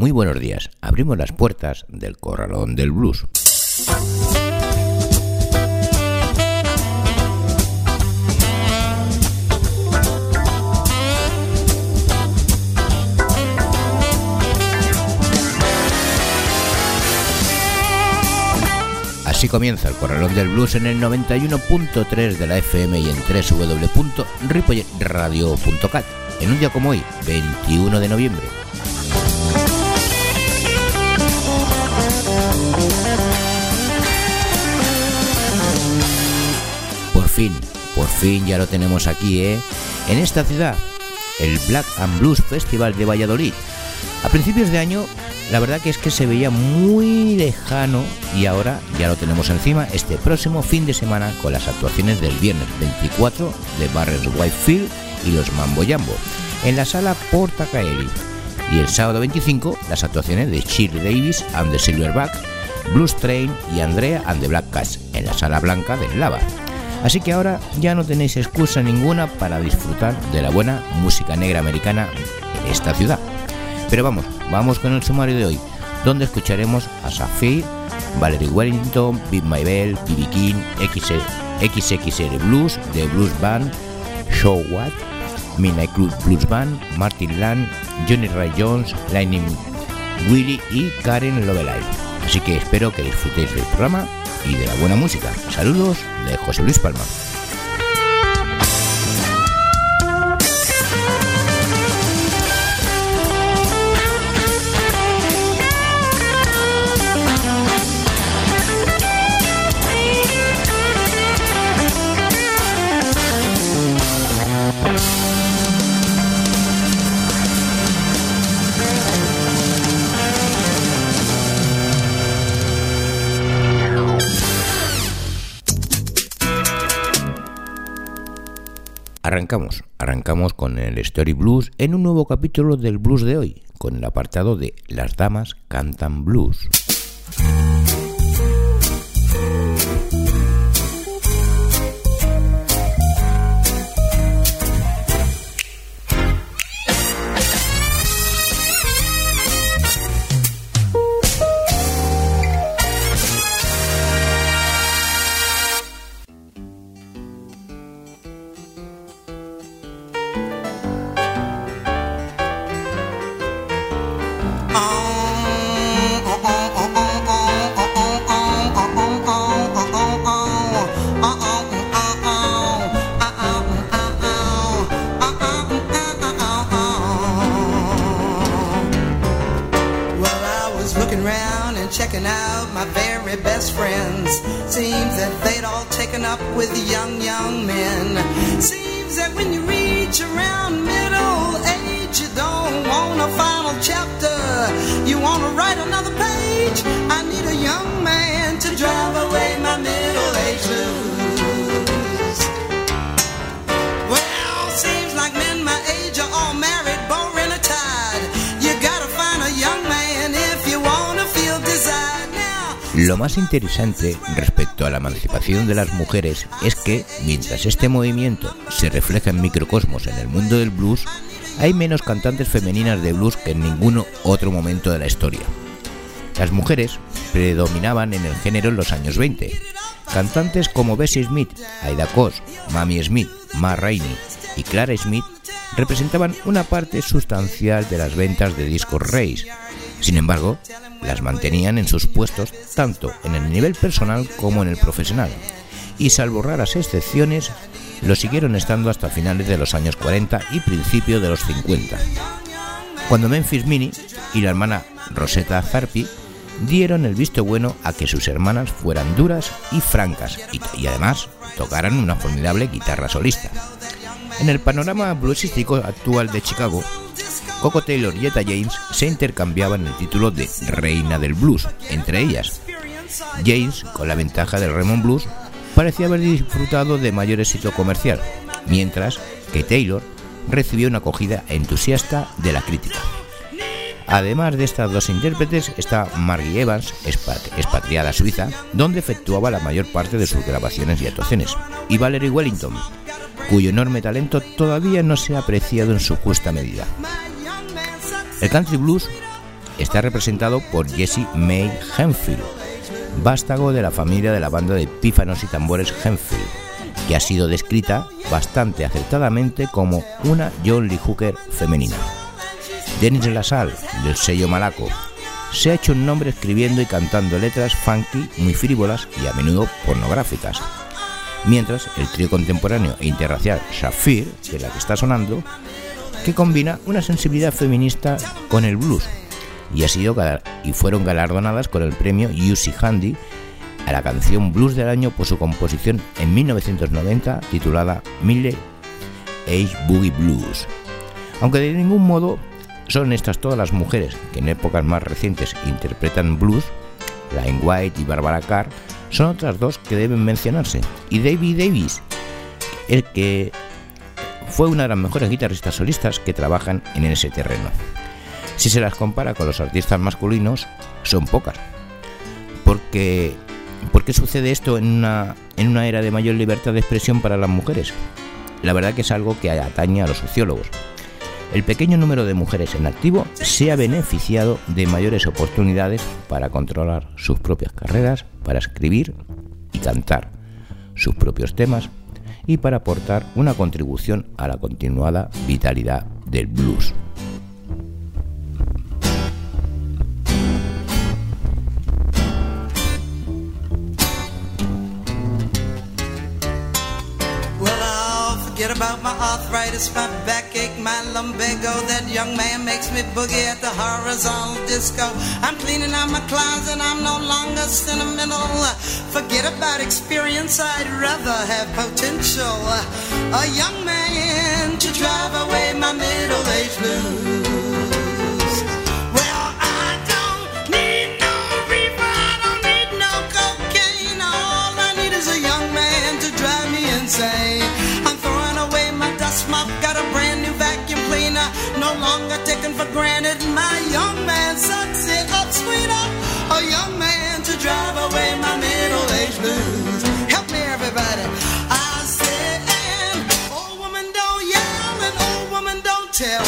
muy buenos días. Abrimos las puertas del corralón del blues. Así comienza el Corralón del Blues en el 91.3 de la FM y en www.ripolletradio.cat en un día como hoy, 21 de noviembre. Por fin ya lo tenemos aquí, ¿eh? En esta ciudad, el Black and Blues Festival de Valladolid. A principios de año, la verdad que es que se veía muy lejano y ahora ya lo tenemos encima este próximo fin de semana con las actuaciones del viernes 24 de Barres Whitefield y los Mambo Jambo en la sala Porta Caeli y el sábado 25 las actuaciones de Shirley Davis and the Silverback, Blues Train y Andrea and the Black Cats en la sala blanca del Lava. Así que ahora ya no tenéis excusa ninguna para disfrutar de la buena música negra americana en esta ciudad. Pero vamos, vamos con el sumario de hoy, donde escucharemos a Safi, Valerie Wellington, Big My Bell, B.B. King, XXL Blues, The Blues Band, Show What, Midnight Club Blues Band, Martin Land, Johnny Ray Jones, Lightning Willy y Karen Lovelace. Así que espero que disfrutéis del programa y de la buena música. Saludos de José Luis Palma. Arrancamos, con el Story Blues en un nuevo capítulo del blues de hoy, con el apartado de Las damas cantan blues. Lo más interesante respecto a la emancipación de las mujeres es que, mientras este movimiento se refleja en microcosmos en el mundo del blues, hay menos cantantes femeninas de blues que en ningún otro momento de la historia. Las mujeres predominaban en el género en los años 20. Cantantes como Bessie Smith, Aida Kos, Mamie Smith, Ma Rainey y Clara Smith representaban una parte sustancial de las ventas de discos Race. Sin embargo, las mantenían en sus puestos tanto en el nivel personal como en el profesional, y salvo raras excepciones, lo siguieron estando hasta finales de los años 40 y principios de los 50, cuando Memphis Mini y la hermana Rosetta Zarpi dieron el visto bueno a que sus hermanas fueran duras y francas y además tocaran una formidable guitarra solista. En el panorama bluesístico actual de Chicago, Coco Taylor y Etta James se intercambiaban el título de Reina del Blues entre ellas. James, con la ventaja del Raymond Blues, parecía haber disfrutado de mayor éxito comercial, mientras que Taylor recibió una acogida entusiasta de la crítica. Además de estas dos intérpretes está Margie Evans, expatriada Suiza, donde efectuaba la mayor parte de sus grabaciones y actuaciones, y Valerie Wellington, cuyo enorme talento todavía no se ha apreciado en su justa medida. El country blues está representado por Jesse May Henfield, vástago de la familia de la banda de pífanos y tambores Henfield, que ha sido descrita bastante acertadamente como una John Lee Hooker femenina. Denis Lassalle, del sello Malaco, se ha hecho un nombre escribiendo y cantando letras funky muy frívolas y a menudo pornográficas. Mientras el trío contemporáneo e interracial Shafir, de la que está sonando, que combina una sensibilidad feminista con el blues y, ha sido, y fueron galardonadas con el premio UC Handy a la canción Blues del Año por su composición en 1990 titulada Mille Age Boogie Blues. Aunque de ningún modo son estas todas las mujeres que en épocas más recientes interpretan blues, Line White y Barbara Carr, son otras dos que deben mencionarse. Y David Davis, el que fue una de las mejores guitarristas solistas que trabajan en ese terreno. Si se las compara con los artistas masculinos, son pocas. Porque, ¿Por qué sucede esto en una, era de mayor libertad de expresión para las mujeres? La verdad que es algo que atañe a los sociólogos. El pequeño número de mujeres en activo se ha beneficiado de mayores oportunidades para controlar sus propias carreras, para escribir y cantar sus propios temas y para aportar una contribución a la continuada vitalidad del blues. About my arthritis, my backache, my lumbago. That young man makes me boogie at the horizontal disco. I'm cleaning out my closet, I'm no longer sentimental. Forget about experience, I'd rather have potential. A young man to drive away my middle age blues. Brand new vacuum cleaner. No longer taken for granted. My young man sucks it up, sweeter. A young man to drive away my middle age blues. Help me, everybody. I said, and old woman don't yell, and old woman don't tell,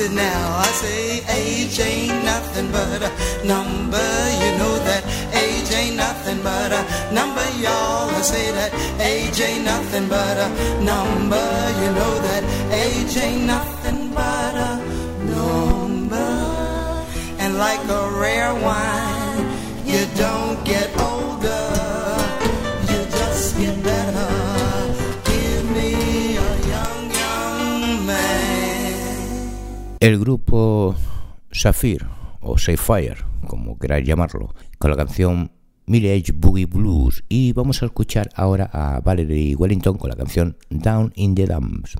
it now. I say age ain't nothing but a number. You know that age ain't nothing but a number, y'all. I say that age ain't nothing but a number. You know that age ain't nothing but a number. And like a rare wine, you don't get older. El grupo Sapphire o Sapphire, como queráis llamarlo, con la canción Age Boogie Blues y vamos a escuchar ahora a Valerie Wellington con la canción Down in the Dumps.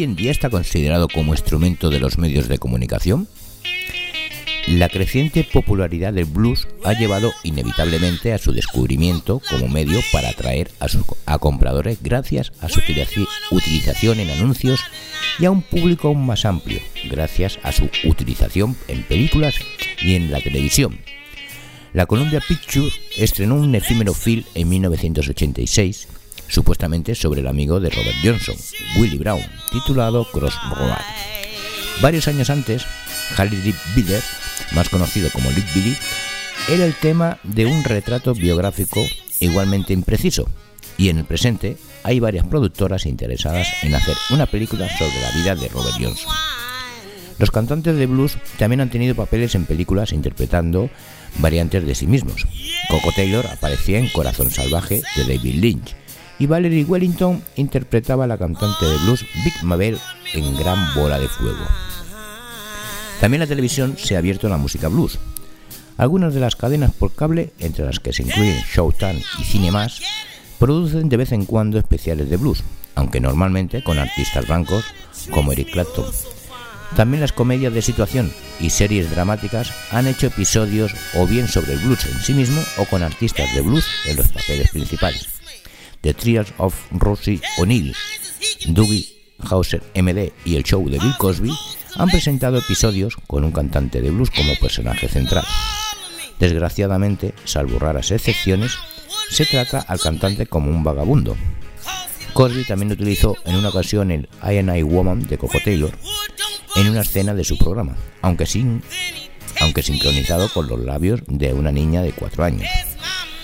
Hoy en día está considerado como instrumento de los medios de comunicación? La creciente popularidad del blues ha llevado inevitablemente a su descubrimiento como medio para atraer a, sus, a compradores gracias a su utilizaci- utilización en anuncios y a un público aún más amplio gracias a su utilización en películas y en la televisión. La Columbia Pictures estrenó un efímero film en 1986, supuestamente sobre el amigo de Robert Johnson, Willie Brown, titulado Crossroad. Varios años antes, Harry Lee Bidder, más conocido como Little Billy, era el tema de un retrato biográfico igualmente impreciso, y en el presente hay varias productoras interesadas en hacer una película sobre la vida de Robert Johnson. Los cantantes de blues también han tenido papeles en películas interpretando variantes de sí mismos. Coco Taylor aparecía en Corazón Salvaje de David Lynch y Valerie Wellington interpretaba a la cantante de blues Vic Mabel en Gran Bola de Fuego. También la televisión se ha abierto a la música blues. Algunas de las cadenas por cable, entre las que se incluyen Showtime y Cine Más, producen de vez en cuando especiales de blues, aunque normalmente con artistas blancos como Eric Clapton. También las comedias de situación y series dramáticas han hecho episodios o bien sobre el blues en sí mismo o con artistas de blues en los papeles principales. The Trials of Rosie O'Neill, Dougie Hauser MD y el show de Bill Cosby han presentado episodios con un cantante de blues como personaje central. Desgraciadamente, salvo raras excepciones, se trata al cantante como un vagabundo. Cosby también utilizó en una ocasión el I and I Woman de Coco Taylor en una escena de su programa, aunque sin aunque sincronizado con los labios de una niña de cuatro años.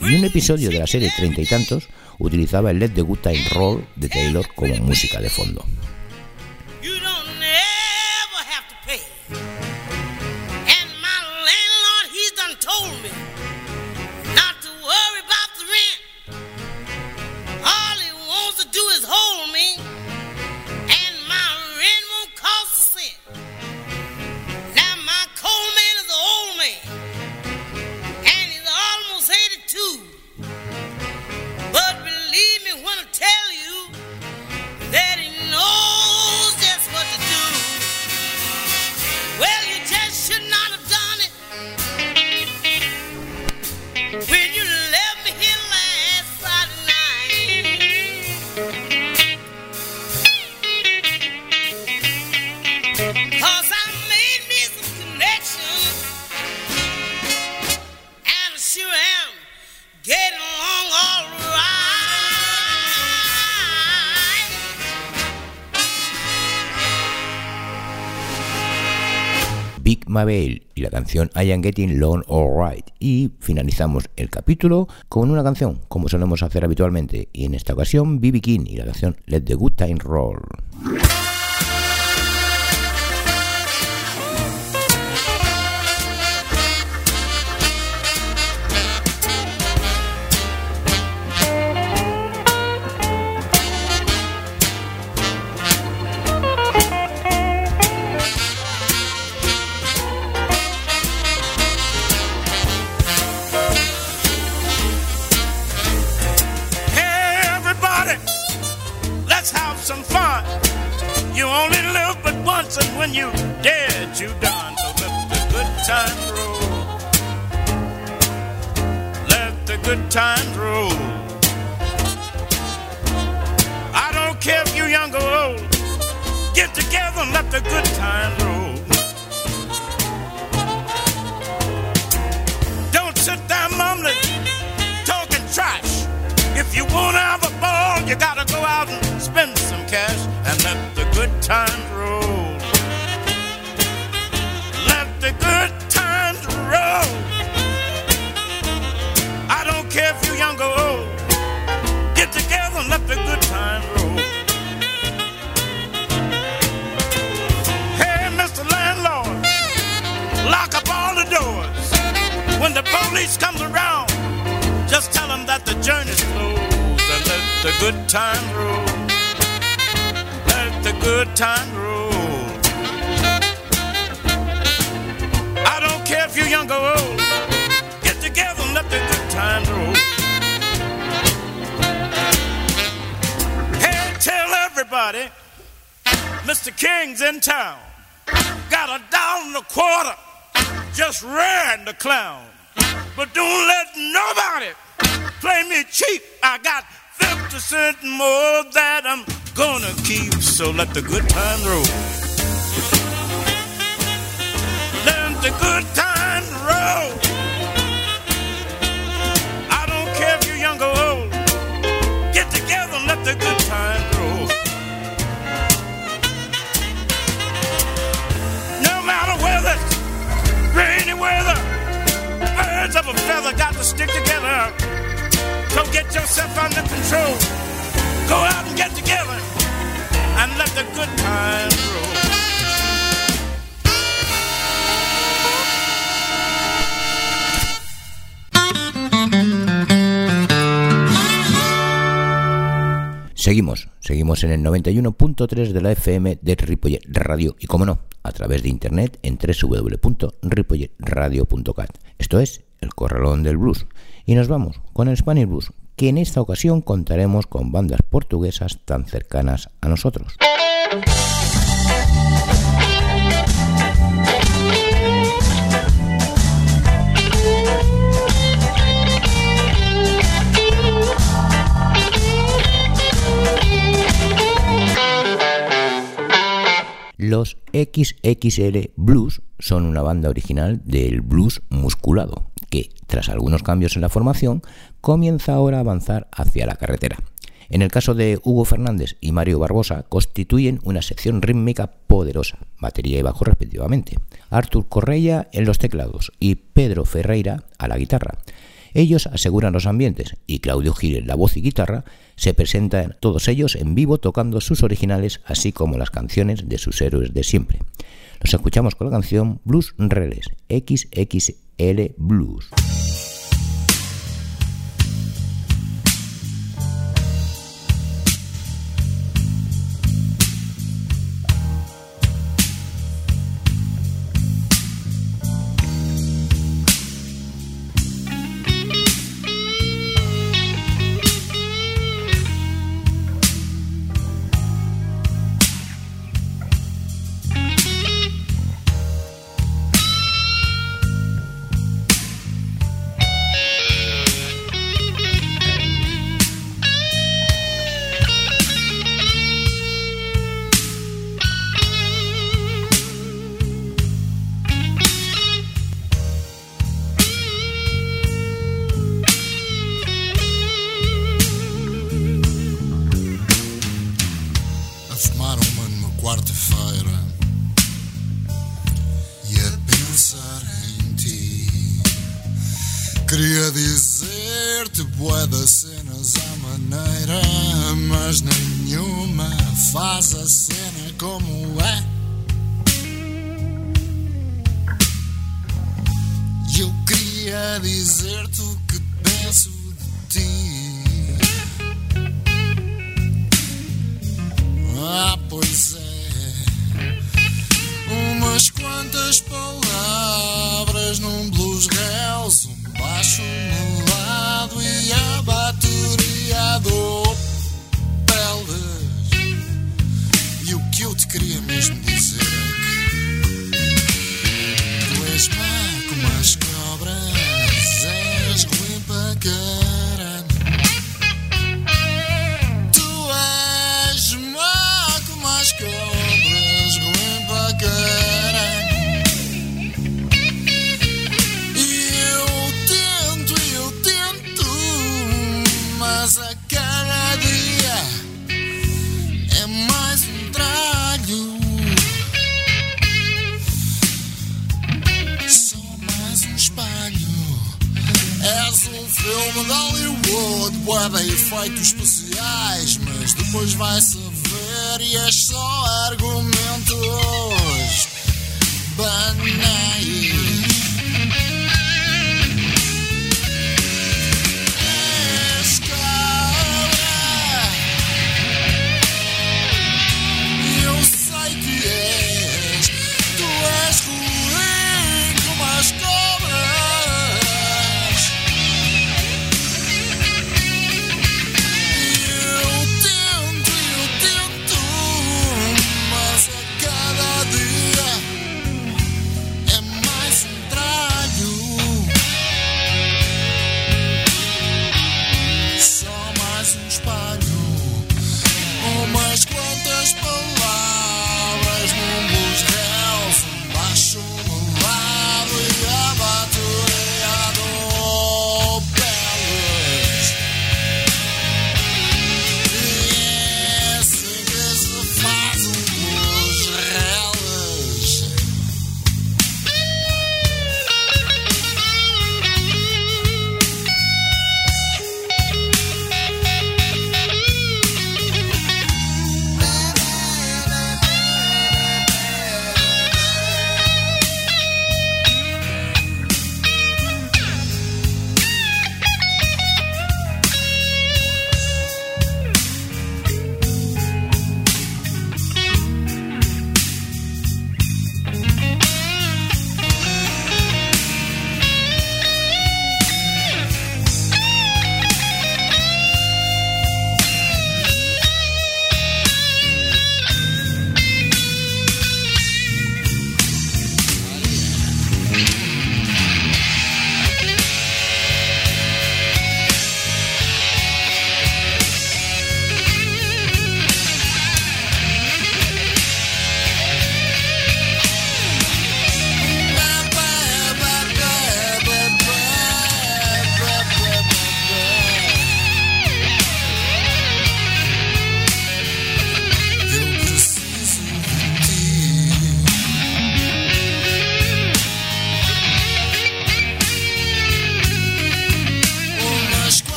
Y un episodio de la serie Treinta y Tantos utilizaba el Let the Good Time Roll de Taylor como música de fondo. Mabel y la canción I Am Getting Long Alright. Y finalizamos el capítulo con una canción, como solemos hacer habitualmente, y en esta ocasión B.B. King y la canción Let the Good Time Roll. police comes around, just tell them that the journey's closed and let the good time roll. Let the good time roll. I don't care if you're young or old. Get together and let the good time roll. Hey, tell everybody, Mr. King's in town. Got a dollar and a quarter. Just ran the clown. But don't let nobody play me cheap. I got 50 cents more that I'm gonna keep. So let the good time roll. Let the good time roll. I don't care if you're young or old. Get together and let the good time birds of a feather got to stick together. So get yourself under control. Go out and get together and let the good times roll. Seguimos, seguimos en el 91.3 de la FM de Ripollet Radio y como no, a través de internet en www.ripolletradio.cat. Esto es El Corralón del Blues y nos vamos con el Spanish Blues, que en esta ocasión contaremos con bandas portuguesas tan cercanas a nosotros. Los XXL Blues son una banda original del blues musculado, que, tras algunos cambios en la formación, comienza ahora a avanzar hacia la carretera. En el caso de Hugo Fernández y Mario Barbosa, constituyen una sección rítmica poderosa, batería y bajo respectivamente. Artur Correia en los teclados y Pedro Ferreira a la guitarra. Ellos aseguran los ambientes y Claudio Gil la voz y guitarra se presentan todos ellos en vivo tocando sus originales así como las canciones de sus héroes de siempre. Los escuchamos con la canción Blues Reles XXL Blues. Mas nenhuma faz a cena como é. Eu queria dizer-te o que penso de ti.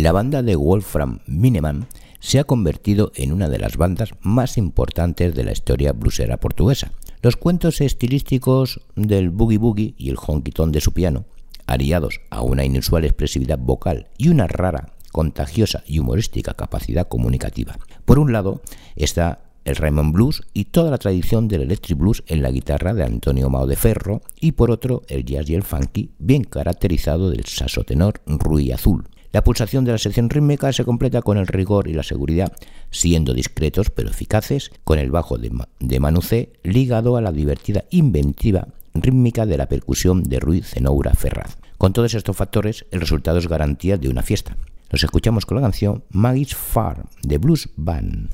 La banda de Wolfram Mineman se ha convertido en una de las bandas más importantes de la historia bluesera portuguesa. Los cuentos estilísticos del boogie boogie y el honky de su piano, aliados a una inusual expresividad vocal y una rara, contagiosa y humorística capacidad comunicativa. Por un lado está el Raymond Blues y toda la tradición del electric blues en la guitarra de Antonio Mao de Ferro y por otro el jazz y el funky bien caracterizado del sasotenor Rui Azul. La pulsación de la sección rítmica se completa con el rigor y la seguridad, siendo discretos pero eficaces, con el bajo de, de Manucé ligado a la divertida inventiva rítmica de la percusión de Rui Zenoura Ferraz. Con todos estos factores, el resultado es garantía de una fiesta. Nos escuchamos con la canción Maggie's Farm de Blues Band.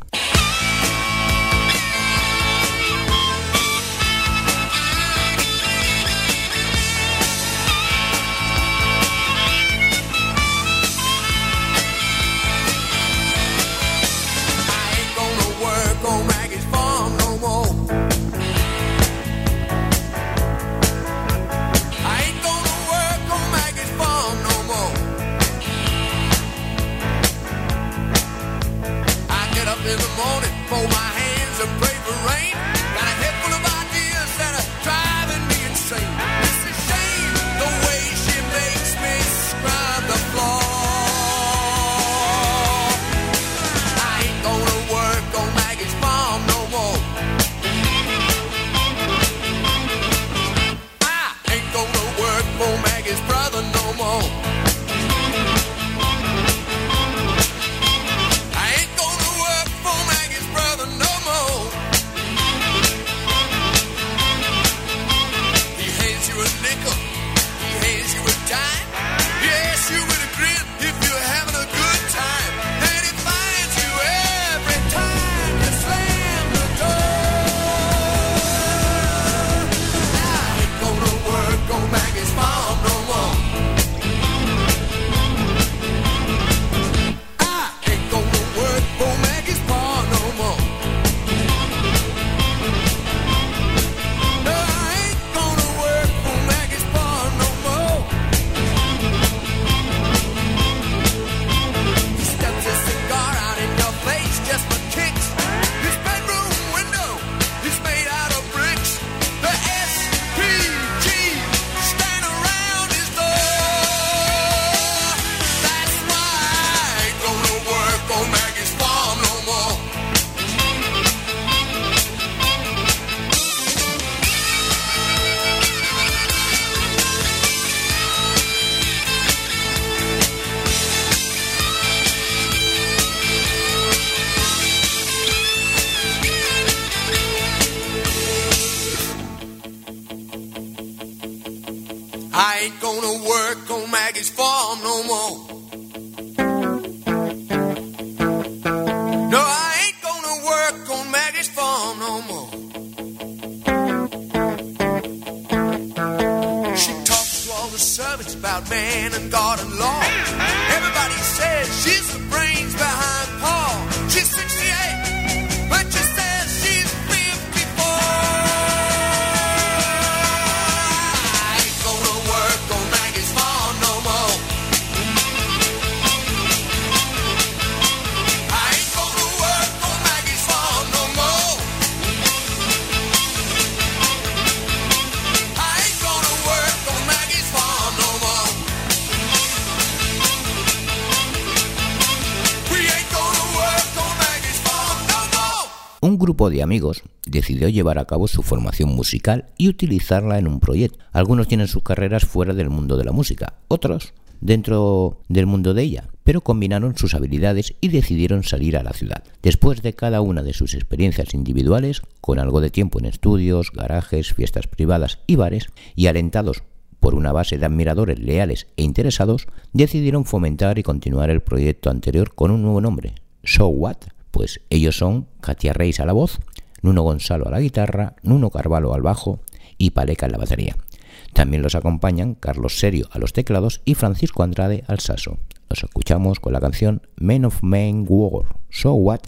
fold my hands and pray. I ain't gonna work on Maggie's farm no more. Amigos decidió llevar a cabo su formación musical y utilizarla en un proyecto. Algunos tienen sus carreras fuera del mundo de la música, otros dentro del mundo de ella, pero combinaron sus habilidades y decidieron salir a la ciudad. Después de cada una de sus experiencias individuales, con algo de tiempo en estudios, garajes, fiestas privadas y bares, y alentados por una base de admiradores leales e interesados, decidieron fomentar y continuar el proyecto anterior con un nuevo nombre, So What, pues ellos son Katia Reis a la voz, Nuno Gonzalo a la guitarra, Nuno Carvalho al bajo y Paleca en la batería. También los acompañan Carlos Serio a los teclados y Francisco Andrade al saso. Los escuchamos con la canción Men of Main War, So What?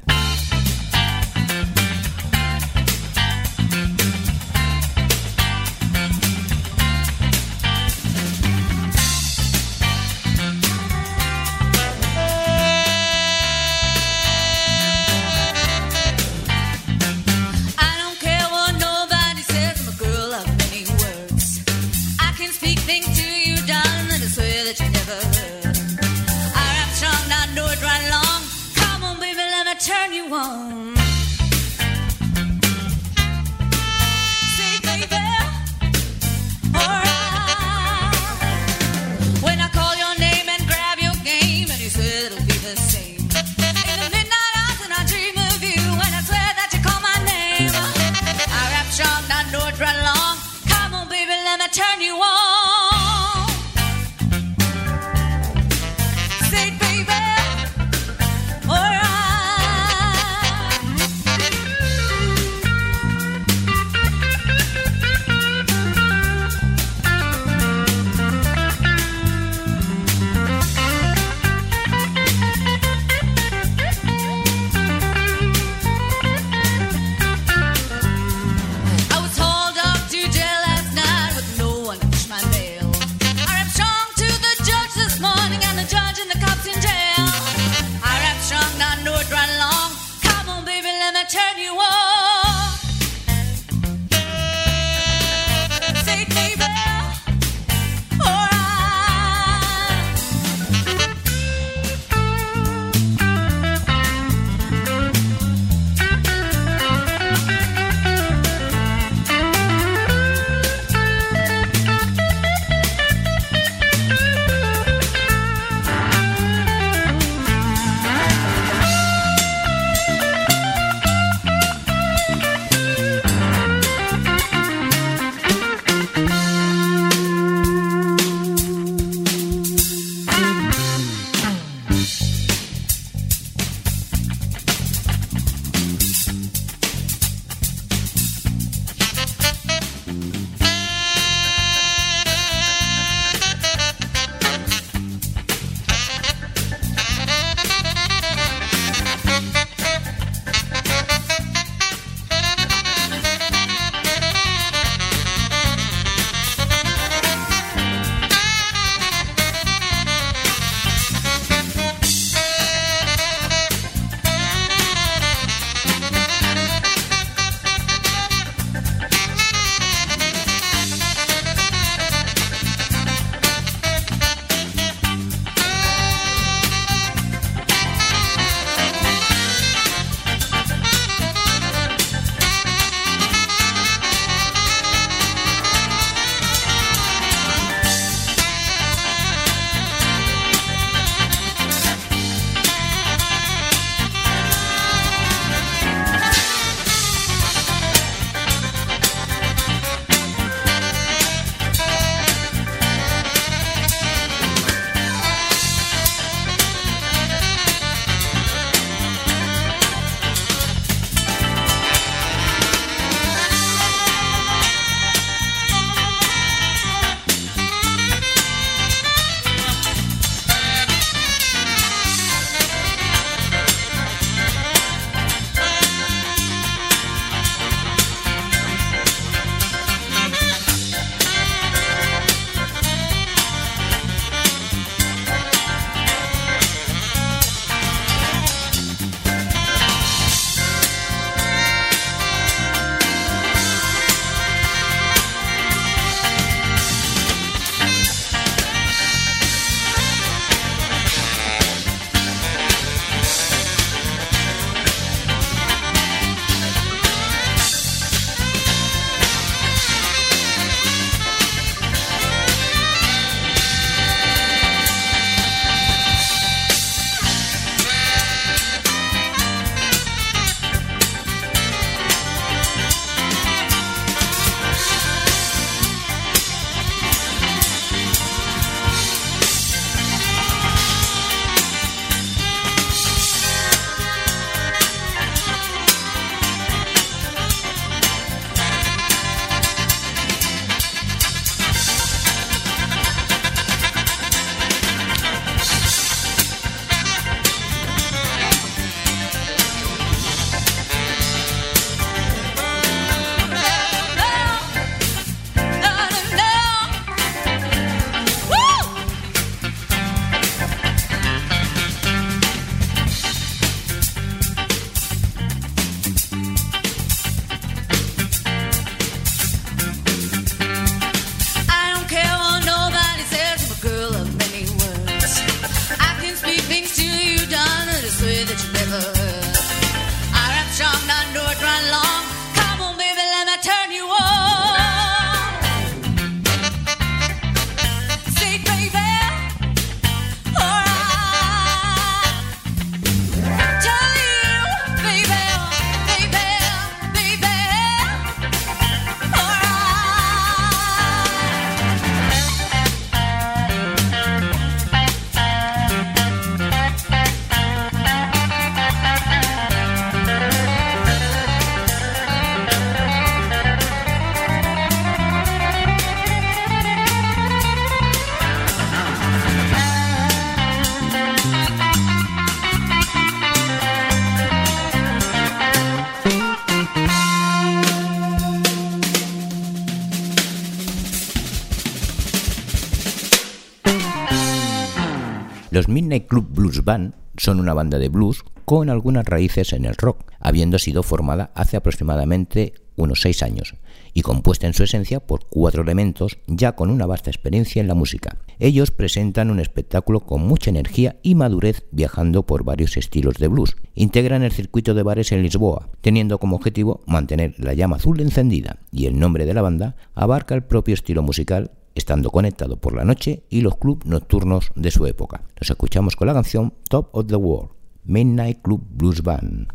Son una banda de blues con algunas raíces en el rock, habiendo sido formada hace aproximadamente unos seis años y compuesta en su esencia por cuatro elementos ya con una vasta experiencia en la música. Ellos presentan un espectáculo con mucha energía y madurez viajando por varios estilos de blues. Integran el circuito de bares en Lisboa, teniendo como objetivo mantener la llama azul encendida y el nombre de la banda abarca el propio estilo musical estando conectado por la noche y los clubs nocturnos de su época. Los escuchamos con la canción Top of the World, Midnight Club Blues Band.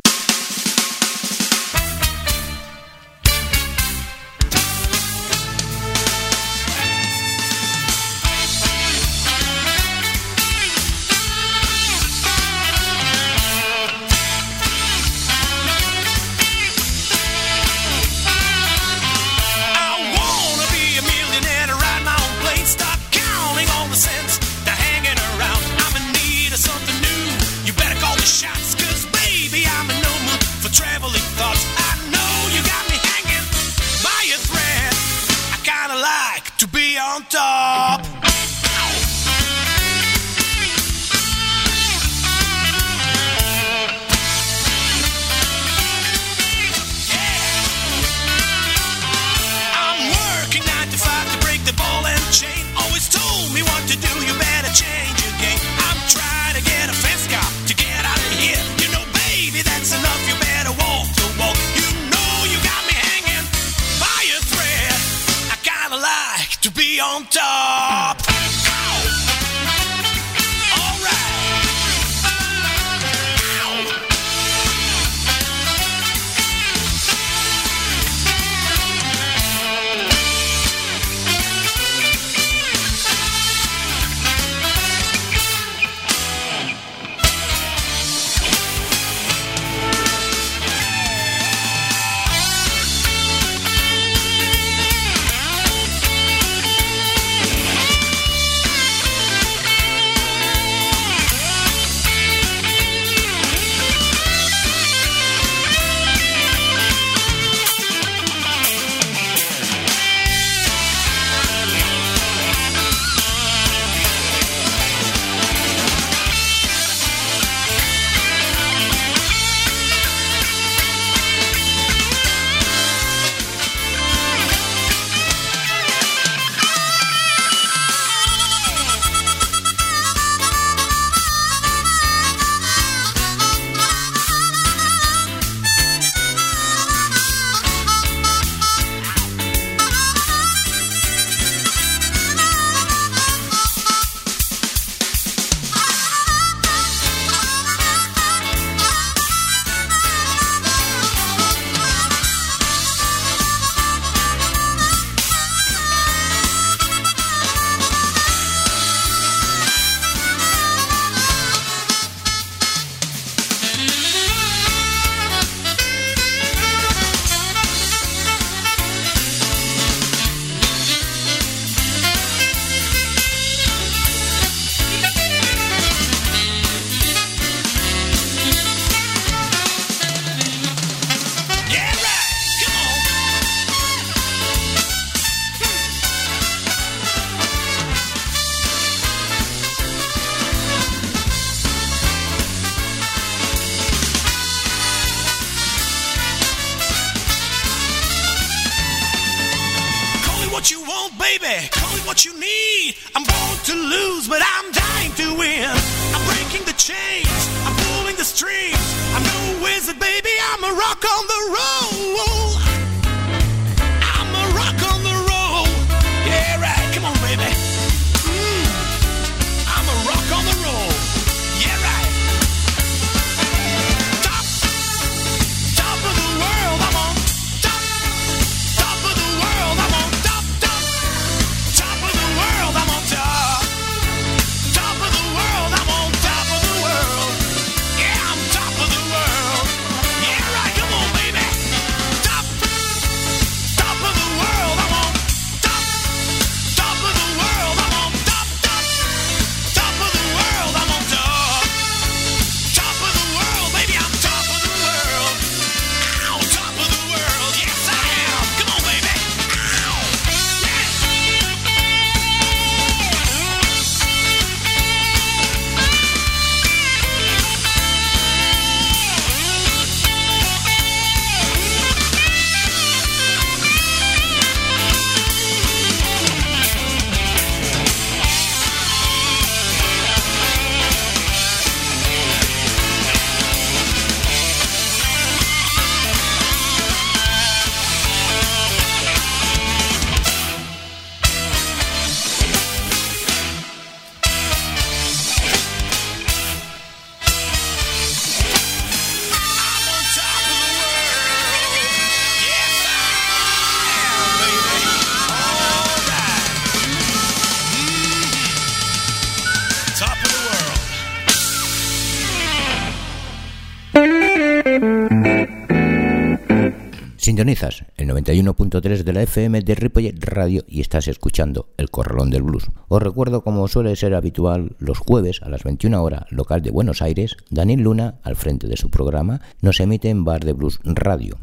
El 91.3 de la FM de Ripollet Radio y estás escuchando El Corralón del Blues. Os recuerdo, como suele ser habitual, los jueves a las 21 horas, local de Buenos Aires, Daniel Luna, al frente de su programa, nos emite en Bar de Blues Radio.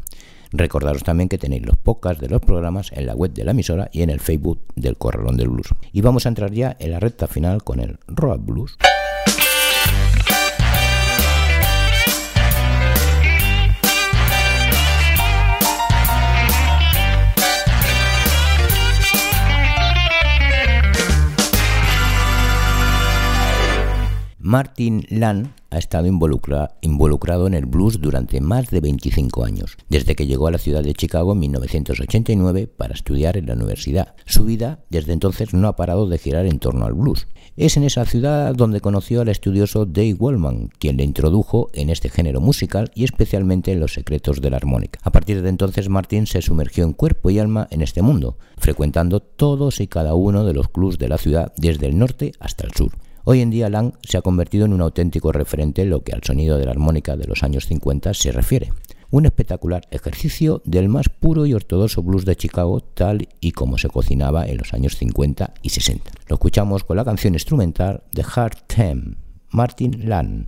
Recordaros también que tenéis los podcasts de los programas en la web de la emisora y en el Facebook del Corralón del Blues. Y vamos a entrar ya en la recta final con el Road Blues. Martin Land ha estado involucrado en el blues durante más de 25 años, desde que llegó a la ciudad de Chicago en 1989 para estudiar en la universidad. Su vida desde entonces no ha parado de girar en torno al blues. Es en esa ciudad donde conoció al estudioso Dave Wellman, quien le introdujo en este género musical y especialmente en los secretos de la armónica. A partir de entonces Martin se sumergió en cuerpo y alma en este mundo, frecuentando todos y cada uno de los clubs de la ciudad desde el norte hasta el sur. Hoy en día Lang se ha convertido en un auténtico referente en lo que al sonido de la armónica de los años 50 se refiere. Un espectacular ejercicio del más puro y ortodoxo blues de Chicago tal y como se cocinaba en los años 50 y 60. Lo escuchamos con la canción instrumental The Hard Time, Martin Lang.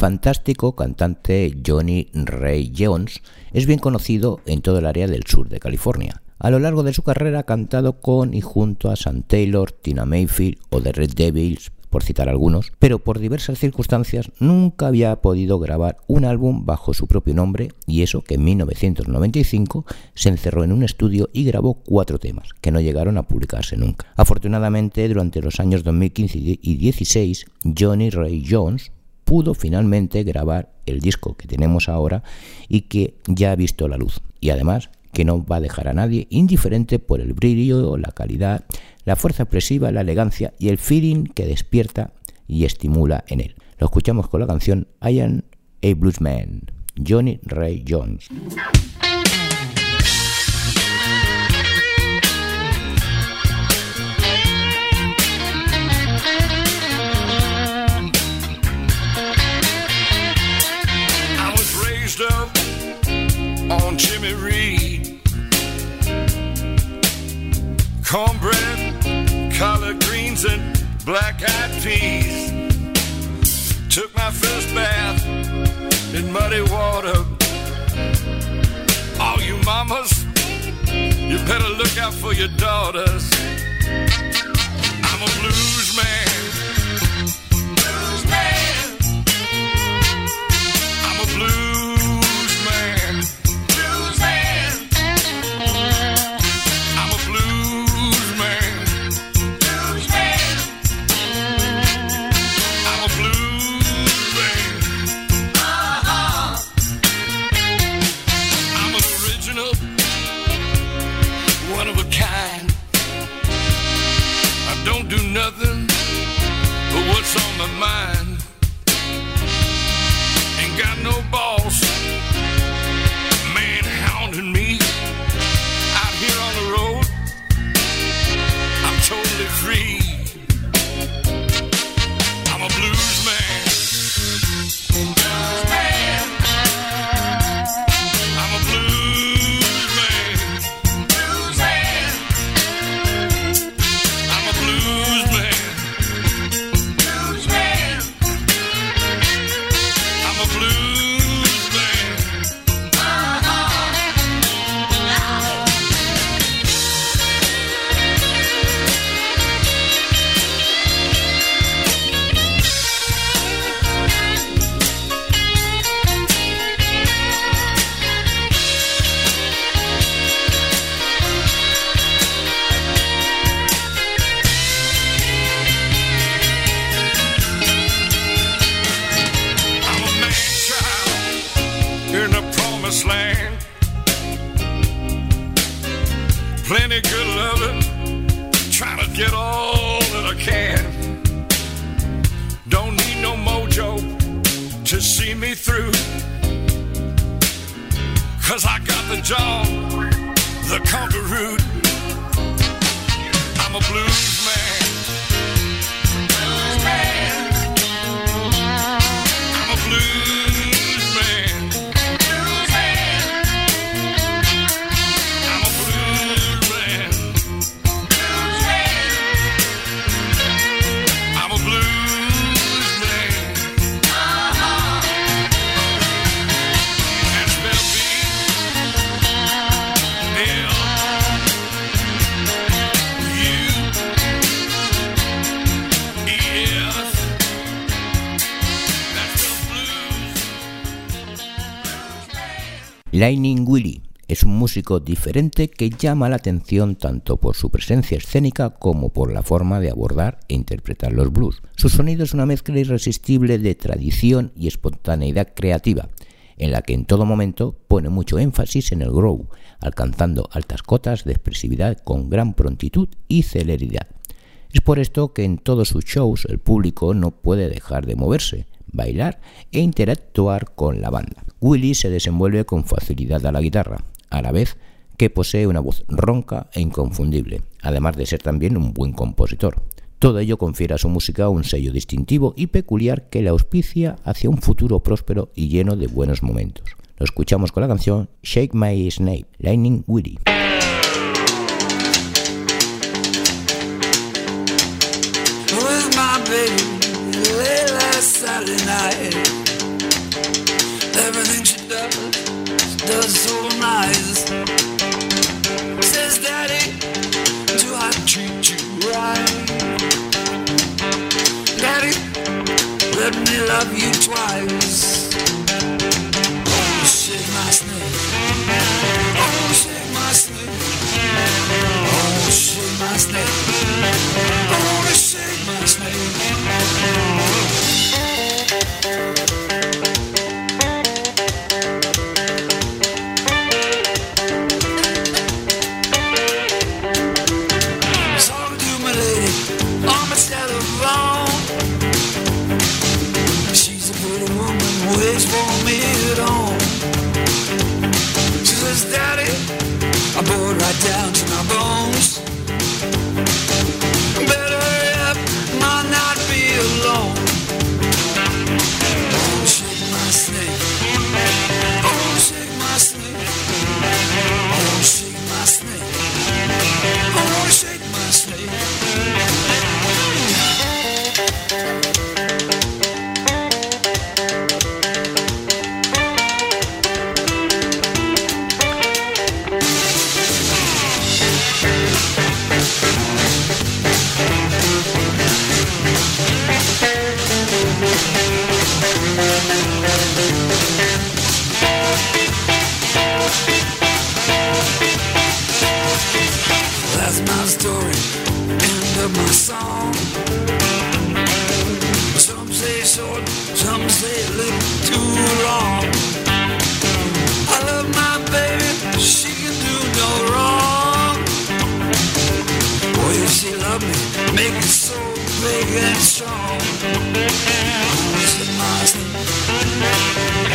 Fantástico cantante Johnny Ray Jones es bien conocido en todo el área del sur de California. A lo largo de su carrera ha cantado con y junto a Sam Taylor, Tina Mayfield o The Red Devils, por citar algunos, pero por diversas circunstancias nunca había podido grabar un álbum bajo su propio nombre y eso que en 1995 se encerró en un estudio y grabó cuatro temas que no llegaron a publicarse nunca. Afortunadamente, durante los años 2015 y 16, Johnny Ray Jones pudo finalmente grabar el disco que tenemos ahora y que ya ha visto la luz. Y además que no va a dejar a nadie indiferente por el brillo, la calidad, la fuerza expresiva, la elegancia y el feeling que despierta y estimula en él. Lo escuchamos con la canción I Am a Bluesman, Johnny Ray Jones. On Jimmy Reed. Cornbread, collard greens, and black eyed peas. Took my first bath in muddy water. All you mamas, you better look out for your daughters. I'm a blues man. I Lightning Willie es un músico diferente que llama la atención tanto por su presencia escénica como por la forma de abordar e interpretar los blues. Su sonido es una mezcla irresistible de tradición y espontaneidad creativa, en la que en todo momento pone mucho énfasis en el groove, alcanzando altas cotas de expresividad con gran prontitud y celeridad. Es por esto que en todos sus shows el público no puede dejar de moverse, bailar e interactuar con la banda. Willie se desenvuelve con facilidad a la guitarra, a la vez que posee una voz ronca e inconfundible, además de ser también un buen compositor. Todo ello confiere a su música un sello distintivo y peculiar que le auspicia hacia un futuro próspero y lleno de buenos momentos. Lo escuchamos con la canción Shake My Snake, Lightning Willie. Everything she does, does so nice. Says, Daddy, do I treat you right? Daddy, let me love you twice. And strong. Oh, shake my snake.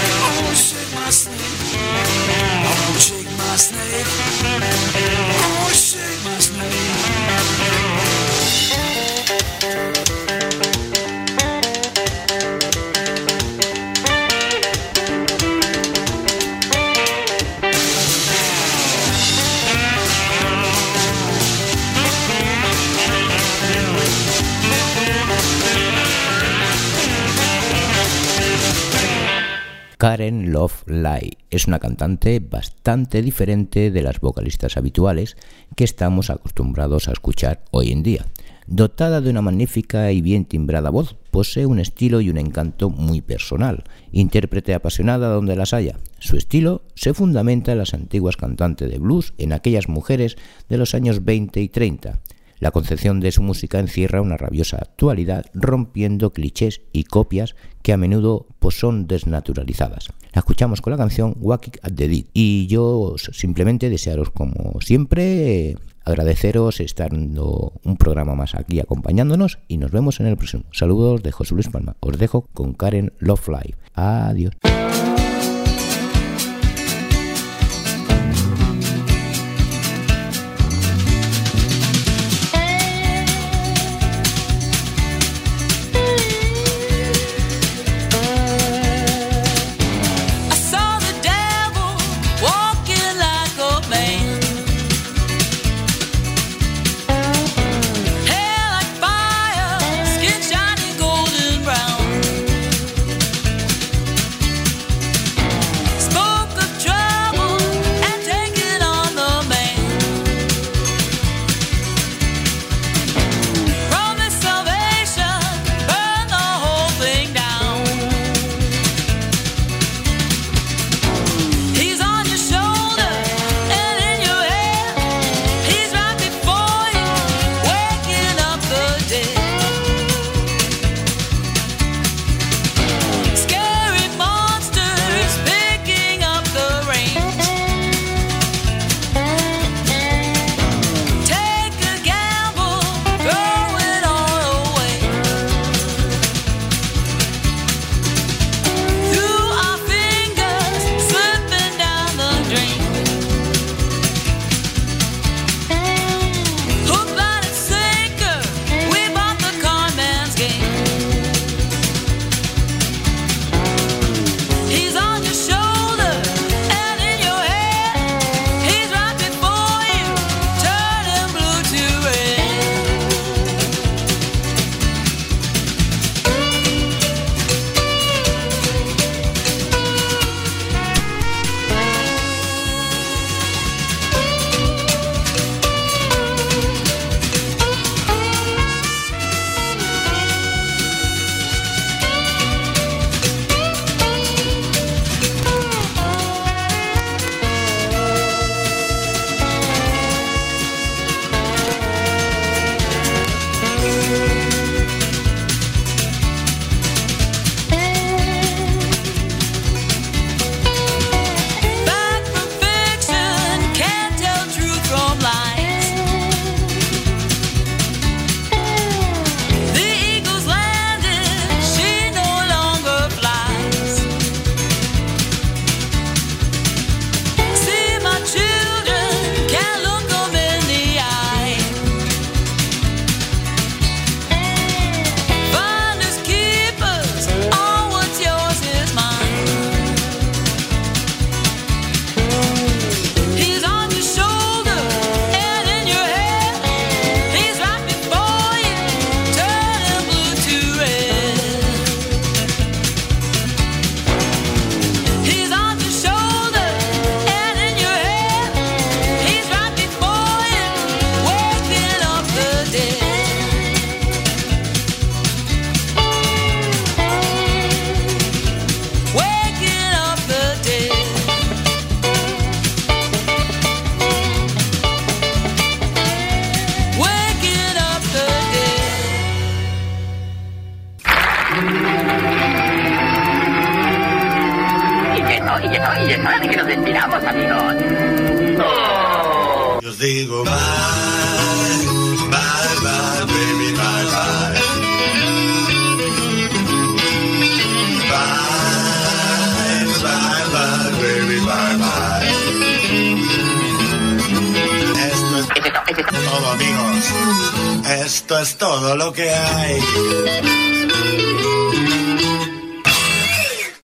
Oh, shake my snake. Oh, shake my snake. Karen Love Lai es una cantante bastante diferente de las vocalistas habituales que estamos acostumbrados a escuchar hoy en día. Dotada de una magnífica y bien timbrada voz, posee un estilo y un encanto muy personal, intérprete apasionada donde las haya. Su estilo se fundamenta en las antiguas cantantes de blues, en aquellas mujeres de los años 20 y 30. La concepción de su música encierra una rabiosa actualidad, rompiendo clichés y copias que a menudo pues, son desnaturalizadas. La escuchamos con la canción Walking at the Dead y yo simplemente desearos como siempre agradeceros estando un programa más aquí acompañándonos y nos vemos en el próximo. Saludos de José Luis Palma. Os dejo con Karen Love Live. Adiós.